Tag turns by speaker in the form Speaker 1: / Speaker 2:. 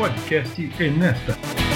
Speaker 1: podcast Enesta.